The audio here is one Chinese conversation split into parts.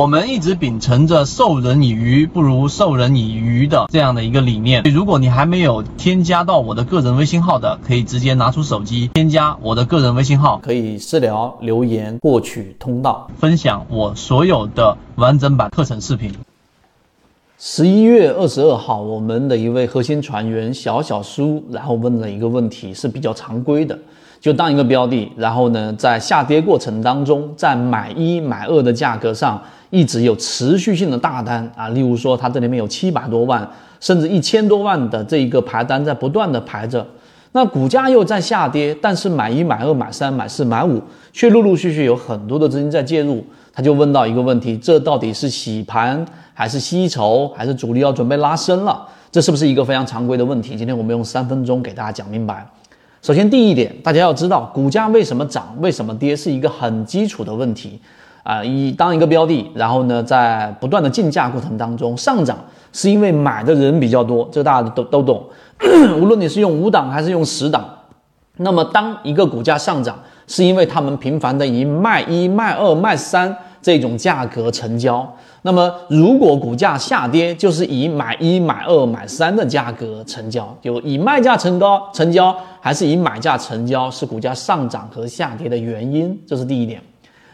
我们一直秉承着授人以鱼不如授人以渔的这样的一个理念。如果你还没有添加到我的个人微信号的，可以直接拿出手机添加我的个人微信号，可以私聊留言获取通道，分享我所有的完整版课程视频。十一月二十二号，我们的一位核心船员小小叔，然后问了一个问题，是比较常规的。就当一个标的，然后呢，在下跌过程当中，在买一买二的价格上，一直有持续性的大单啊，例如说它这里面有七百多万，甚至一千多万的这一个排单在不断的排着，那股价又在下跌，但是买一买二买三买四买五，却陆陆续续有很多的资金在介入，他就问到一个问题：这到底是洗盘还是吸筹，还是主力要准备拉升了？这是不是一个非常常规的问题？今天我们用三分钟给大家讲明白。首先，第一点，大家要知道，股价为什么涨，为什么跌，是一个很基础的问题啊。以当一个标的，然后呢，在不断的竞价过程当中上涨，是因为买的人比较多，这个大家都都懂。无论你是用五档还是用十档，那么当一个股价上涨，是因为他们频繁的以卖一卖二卖三这种价格成交。那么，如果股价下跌，就是以买一买二买三的价格成交，就以卖价成高成交，还是以买价成交，是股价上涨和下跌的原因。这是第一点。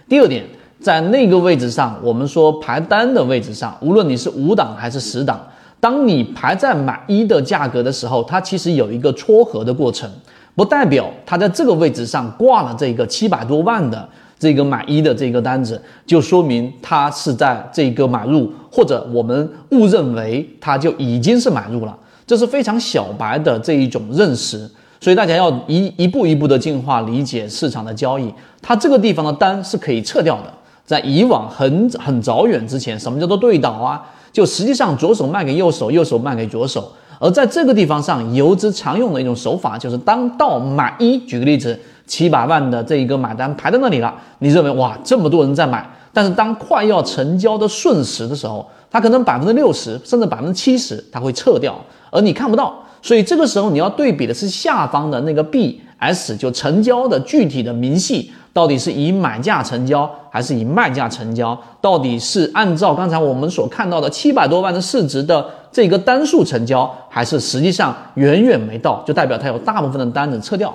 第二点，在那个位置上，我们说排单的位置上，无论你是五档还是十档，当你排在买一的价格的时候，它其实有一个撮合的过程，不代表它在这个位置上挂了这个七百多万的。这个买一的这个单子，就说明它是在这个买入，或者我们误认为它就已经是买入了，这是非常小白的这一种认识。所以大家要一一步一步的进化理解市场的交易。它这个地方的单是可以撤掉的。在以往很很早远之前，什么叫做对倒啊？就实际上左手卖给右手，右手卖给左手。而在这个地方上，游资常用的一种手法就是当到买一，举个例子。七百万的这一个买单排在那里了，你认为哇这么多人在买，但是当快要成交的瞬时的时候，它可能百分之六十甚至百分之七十它会撤掉，而你看不到，所以这个时候你要对比的是下方的那个 B S 就成交的具体的明细，到底是以买价成交还是以卖价成交？到底是按照刚才我们所看到的七百多万的市值的这个单数成交，还是实际上远远没到，就代表它有大部分的单子撤掉，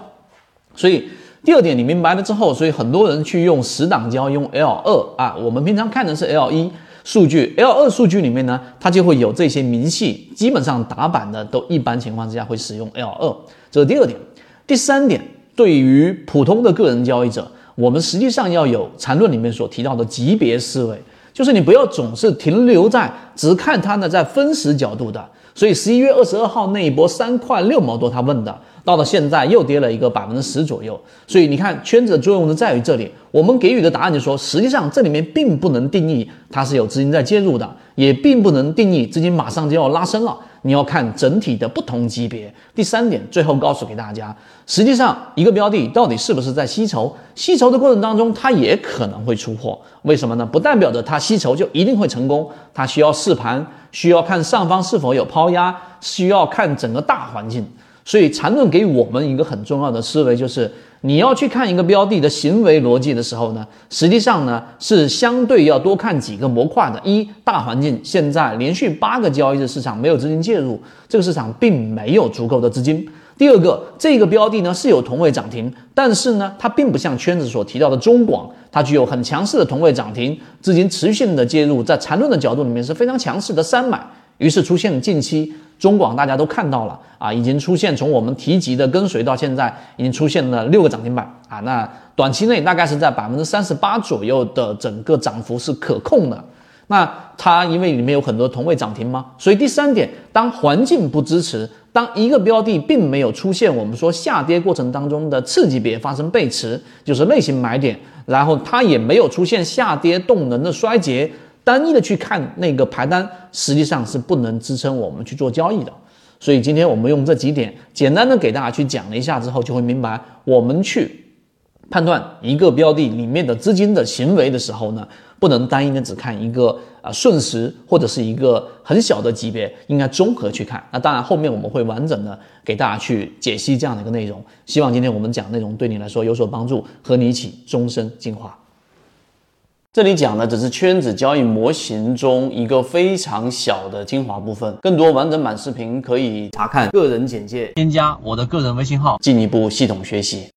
所以。第二点，你明白了之后，所以很多人去用十档交用 L 二啊，我们平常看的是 L 一数据，L 二数据里面呢，它就会有这些明细，基本上打板的都一般情况之下会使用 L 二，这是第二点。第三点，对于普通的个人交易者，我们实际上要有缠论里面所提到的级别思维，就是你不要总是停留在只看它呢在分时角度的。所以十一月二十二号那一波三块六毛多，他问的。到了现在又跌了一个百分之十左右，所以你看圈子的作用是在于这里。我们给予的答案就说，实际上这里面并不能定义它是有资金在介入的，也并不能定义资金马上就要拉升了。你要看整体的不同级别。第三点，最后告诉给大家，实际上一个标的到底是不是在吸筹，吸筹的过程当中，它也可能会出货。为什么呢？不代表着它吸筹就一定会成功，它需要试盘，需要看上方是否有抛压，需要看整个大环境。所以缠论给我们一个很重要的思维，就是你要去看一个标的的行为逻辑的时候呢，实际上呢是相对要多看几个模块的。一大环境现在连续八个交易日市场没有资金介入，这个市场并没有足够的资金。第二个，这个标的呢是有同位涨停，但是呢它并不像圈子所提到的中广，它具有很强势的同位涨停，资金持续性的介入，在缠论的角度里面是非常强势的三买，于是出现近期。中广大家都看到了啊，已经出现从我们提及的跟随到现在，已经出现了六个涨停板啊。那短期内大概是在百分之三十八左右的整个涨幅是可控的。那它因为里面有很多同位涨停吗？所以第三点，当环境不支持，当一个标的并没有出现我们说下跌过程当中的次级别发生背驰，就是类型买点，然后它也没有出现下跌动能的衰竭。单一的去看那个排单，实际上是不能支撑我们去做交易的。所以今天我们用这几点简单的给大家去讲了一下之后，就会明白我们去判断一个标的里面的资金的行为的时候呢，不能单一的只看一个啊瞬时或者是一个很小的级别，应该综合去看。那当然后面我们会完整的给大家去解析这样的一个内容。希望今天我们讲内容对你来说有所帮助，和你一起终身进化。这里讲的只是圈子交易模型中一个非常小的精华部分，更多完整版视频可以查看个人简介，添加我的个人微信号。进一步系统学习。